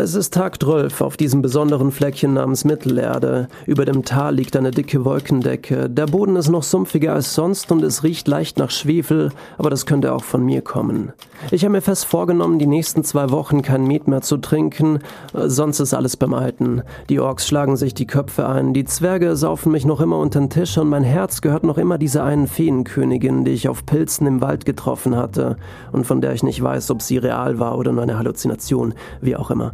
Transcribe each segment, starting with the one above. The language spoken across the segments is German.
Es ist Tag 12 auf diesem besonderen Fleckchen namens Mittelerde. Über dem Tal liegt eine dicke Wolkendecke. Der Boden ist noch sumpfiger als sonst und es riecht leicht nach Schwefel, aber das könnte auch von mir kommen. Ich habe mir fest vorgenommen, die nächsten zwei Wochen kein Met mehr zu trinken, sonst ist alles beim Alten. Die Orks schlagen sich die Köpfe ein, die Zwerge saufen mich noch immer unter den Tisch und mein Herz gehört noch immer dieser einen Feenkönigin, die ich auf Pilzen im Wald getroffen hatte und von der ich nicht weiß, ob sie real war oder nur eine Halluzination, wie auch immer.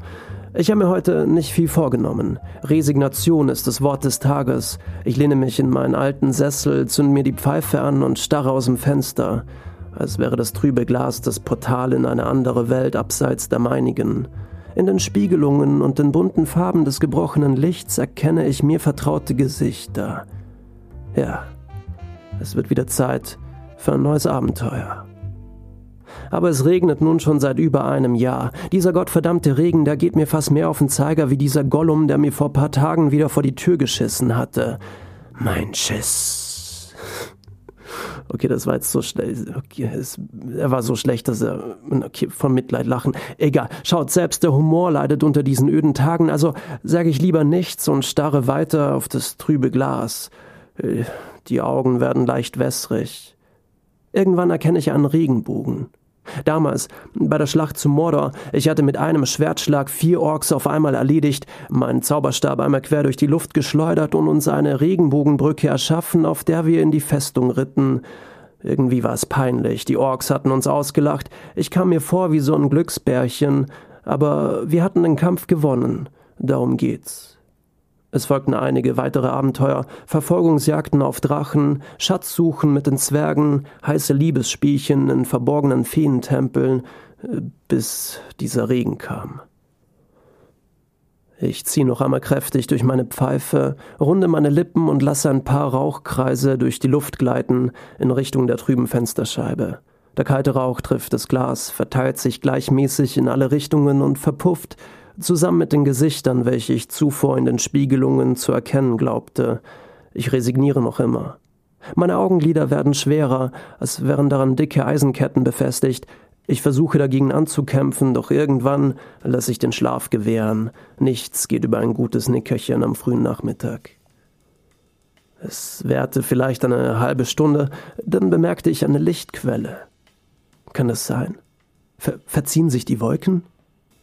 Ich habe mir heute nicht viel vorgenommen. Resignation ist das Wort des Tages. Ich lehne mich in meinen alten Sessel, zünde mir die Pfeife an und starre aus dem Fenster, als wäre das trübe Glas das Portal in eine andere Welt abseits der meinigen. In den Spiegelungen und den bunten Farben des gebrochenen Lichts erkenne ich mir vertraute Gesichter. Ja, es wird wieder Zeit für ein neues Abenteuer aber es regnet nun schon seit über einem Jahr. Dieser gottverdammte Regen, der geht mir fast mehr auf den Zeiger wie dieser Gollum, der mir vor paar Tagen wieder vor die Tür geschissen hatte. Mein Schiss. Okay, das war jetzt so schlecht. Okay, es, er war so schlecht, dass er. Okay, von Mitleid lachen. Egal. Schaut, selbst der Humor leidet unter diesen öden Tagen, also sage ich lieber nichts und starre weiter auf das trübe Glas. Äh, die Augen werden leicht wässrig. Irgendwann erkenne ich einen Regenbogen. Damals, bei der Schlacht zu Mordor, ich hatte mit einem Schwertschlag vier Orks auf einmal erledigt, meinen Zauberstab einmal quer durch die Luft geschleudert und uns eine Regenbogenbrücke erschaffen, auf der wir in die Festung ritten. Irgendwie war es peinlich, die Orks hatten uns ausgelacht, ich kam mir vor wie so ein Glücksbärchen, aber wir hatten den Kampf gewonnen, darum geht's. Es folgten einige weitere Abenteuer, Verfolgungsjagden auf Drachen, Schatzsuchen mit den Zwergen, heiße Liebesspielchen in verborgenen Feentempeln, äh, bis dieser Regen kam. Ich ziehe noch einmal kräftig durch meine Pfeife, runde meine Lippen und lasse ein paar Rauchkreise durch die Luft gleiten in Richtung der trüben Fensterscheibe. Der kalte Rauch trifft das Glas, verteilt sich gleichmäßig in alle Richtungen und verpufft, zusammen mit den Gesichtern, welche ich zuvor in den Spiegelungen zu erkennen glaubte. Ich resigniere noch immer. Meine Augenlider werden schwerer, als wären daran dicke Eisenketten befestigt. Ich versuche dagegen anzukämpfen, doch irgendwann lasse ich den Schlaf gewähren. Nichts geht über ein gutes Nickerchen am frühen Nachmittag. Es währte vielleicht eine halbe Stunde, dann bemerkte ich eine Lichtquelle. Kann es sein? Ver verziehen sich die Wolken?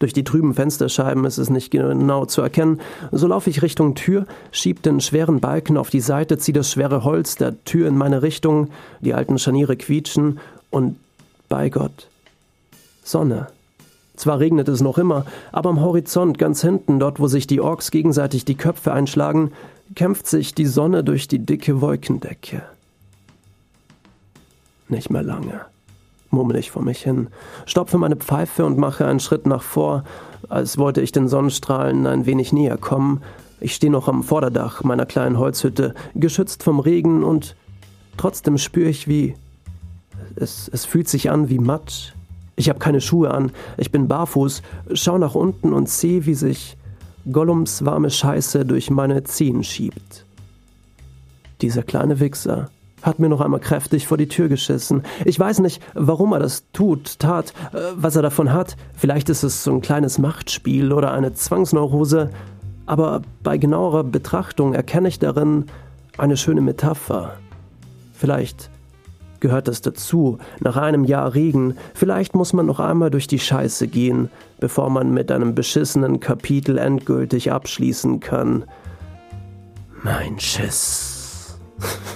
Durch die trüben Fensterscheiben ist es nicht genau zu erkennen. So laufe ich Richtung Tür, schieb den schweren Balken auf die Seite, zieh das schwere Holz der Tür in meine Richtung, die alten Scharniere quietschen und bei Gott. Sonne. Zwar regnet es noch immer, aber am Horizont ganz hinten, dort wo sich die Orks gegenseitig die Köpfe einschlagen, kämpft sich die Sonne durch die dicke Wolkendecke. Nicht mehr lange murmel ich vor mich hin, stopfe meine Pfeife und mache einen Schritt nach vor, als wollte ich den Sonnenstrahlen ein wenig näher kommen. Ich stehe noch am Vorderdach meiner kleinen Holzhütte, geschützt vom Regen und trotzdem spüre ich wie. Es, es fühlt sich an wie Matsch. Ich habe keine Schuhe an, ich bin barfuß, schau nach unten und sehe, wie sich Gollums warme Scheiße durch meine Zehen schiebt. Dieser kleine Wichser hat mir noch einmal kräftig vor die Tür geschissen. Ich weiß nicht, warum er das tut, tat, äh, was er davon hat. Vielleicht ist es so ein kleines Machtspiel oder eine Zwangsneurose. Aber bei genauerer Betrachtung erkenne ich darin eine schöne Metapher. Vielleicht gehört es dazu, nach einem Jahr Regen, vielleicht muss man noch einmal durch die Scheiße gehen, bevor man mit einem beschissenen Kapitel endgültig abschließen kann. Mein Schiss.